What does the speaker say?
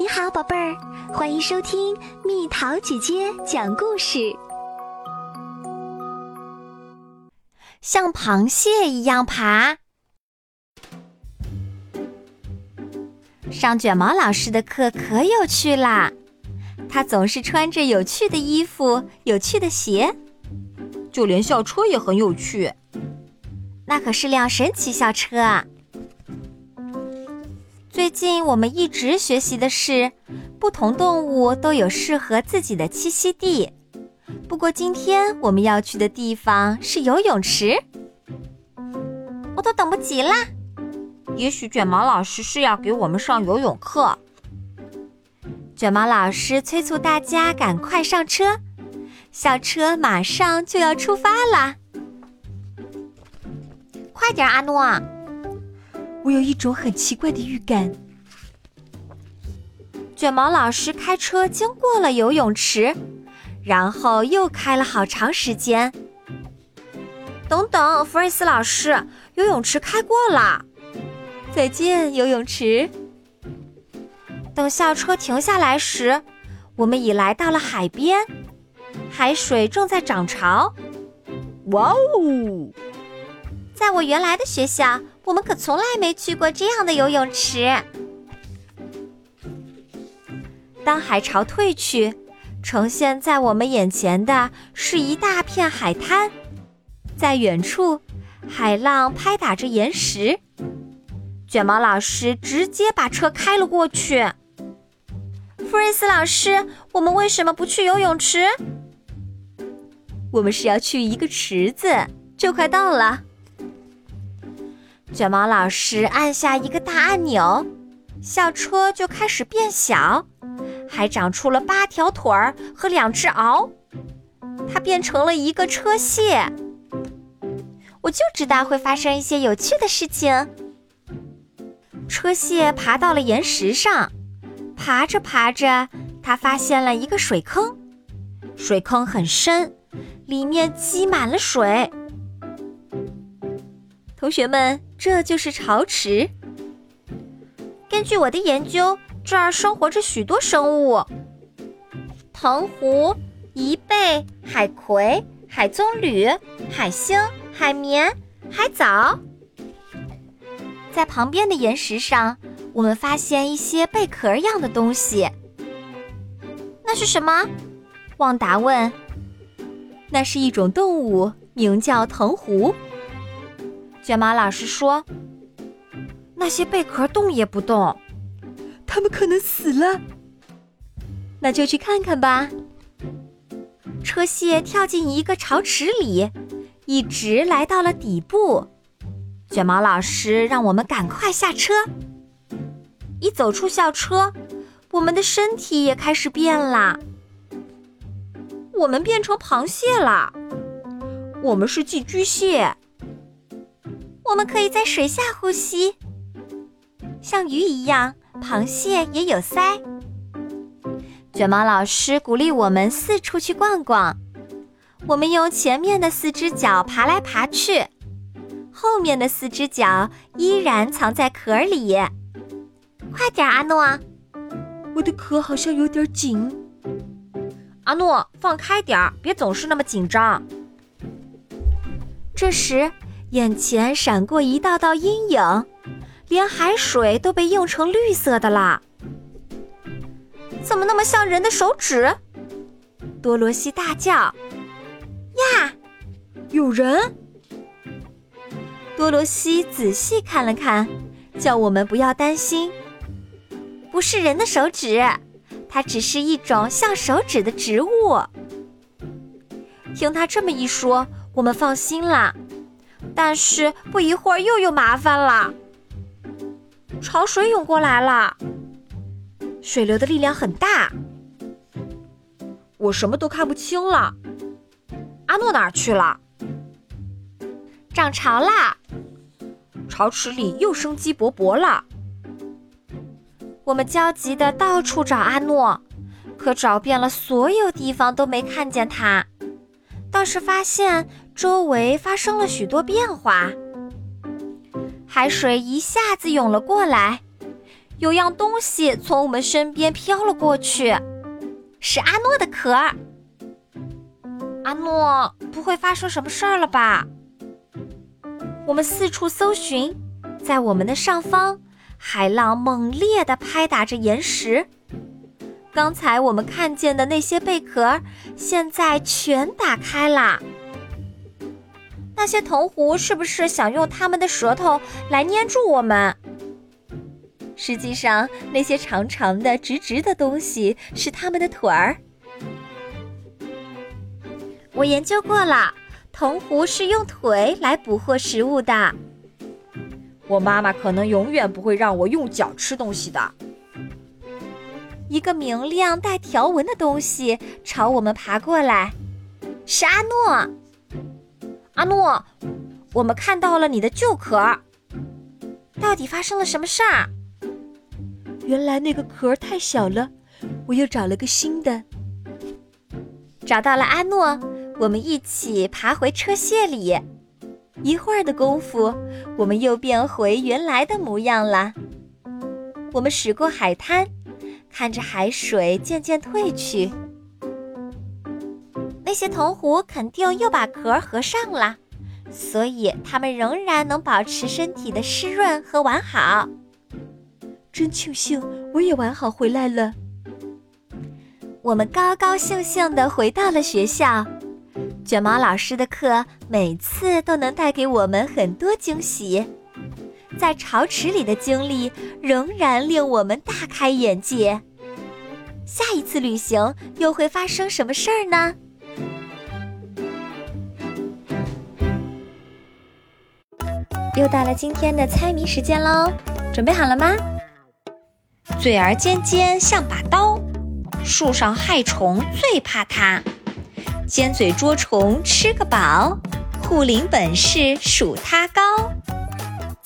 你好，宝贝儿，欢迎收听蜜桃姐姐讲故事。像螃蟹一样爬。上卷毛老师的课可有趣啦！他总是穿着有趣的衣服、有趣的鞋，就连校车也很有趣。那可是辆神奇校车啊！最近我们一直学习的是，不同动物都有适合自己的栖息地。不过今天我们要去的地方是游泳池，我都等不及啦！也许卷毛老师是要给我们上游泳课。卷毛老师催促大家赶快上车，校车马上就要出发啦！快点，阿诺！我有一种很奇怪的预感。卷毛老师开车经过了游泳池，然后又开了好长时间。等等，弗瑞斯老师，游泳池开过了。再见，游泳池。等校车停下来时，我们已来到了海边，海水正在涨潮。哇哦！在我原来的学校，我们可从来没去过这样的游泳池。当海潮退去，呈现在我们眼前的是一大片海滩，在远处，海浪拍打着岩石。卷毛老师直接把车开了过去。弗瑞斯老师，我们为什么不去游泳池？我们是要去一个池子，就快到了。卷毛老师按下一个大按钮，校车就开始变小，还长出了八条腿儿和两只螯，它变成了一个车蟹。我就知道会发生一些有趣的事情。车蟹爬到了岩石上，爬着爬着，它发现了一个水坑，水坑很深，里面积满了水。同学们，这就是潮池。根据我的研究，这儿生活着许多生物：藤壶、贻贝、海葵、海棕榈、海星、海绵、海藻。在旁边的岩石上，我们发现一些贝壳样的东西。那是什么？旺达问。那是一种动物，名叫藤壶。卷毛老师说：“那些贝壳动也不动，它们可能死了。”那就去看看吧。车蟹跳进一个潮池里，一直来到了底部。卷毛老师让我们赶快下车。一走出校车，我们的身体也开始变啦。我们变成螃蟹了。我们是寄居蟹。我们可以在水下呼吸，像鱼一样，螃蟹也有鳃。卷毛老师鼓励我们四处去逛逛。我们用前面的四只脚爬来爬去。后面的四只脚依然藏在壳里。快点，阿诺！我的壳好像有点紧。阿诺，放开点儿，别总是那么紧张。这时，眼前闪过一道道阴影，连海水都被映成绿色的啦。怎么那么像人的手指？多罗西大叫：“呀，有人！”多罗西仔细看了看，叫我们不要担心，不是人的手指，它只是一种像手指的植物。听他这么一说，我们放心啦。但是不一会儿又有麻烦了，潮水涌过来了，水流的力量很大，我什么都看不清了。阿诺哪儿去了？涨潮啦！潮池里又生机勃勃了。我们焦急的到处找阿诺，可找遍了所有地方都没看见他，倒是发现周围发生了许多变化。海水一下子涌了过来，有样东西从我们身边飘了过去，是阿诺的壳。阿诺，不会发生什么事儿了吧？我们四处搜寻，在我们的上方，海浪猛烈地拍打着岩石。刚才我们看见的那些贝壳，现在全打开了。那些铜壶是不是想用它们的舌头来粘住我们？实际上，那些长长的、直直的东西是它们的腿儿。我研究过了，铜壶是用腿来捕获食物的。我妈妈可能永远不会让我用脚吃东西的。一个明亮带条纹的东西朝我们爬过来，是阿诺。阿诺，我们看到了你的旧壳。到底发生了什么事儿？原来那个壳太小了，我又找了个新的。找到了阿诺，我们一起爬回车卸里。一会儿的功夫，我们又变回原来的模样了。我们驶过海滩。看着海水渐渐退去，那些铜壶肯定又把壳合上了，所以它们仍然能保持身体的湿润和完好。真庆幸我也完好回来了。我们高高兴兴地回到了学校。卷毛老师的课每次都能带给我们很多惊喜。在潮池里的经历仍然令我们大开眼界。下一次旅行又会发生什么事儿呢？又到了今天的猜谜时间喽，准备好了吗？嘴儿尖尖像把刀，树上害虫最怕它，尖嘴捉虫吃个饱，护林本事数它高。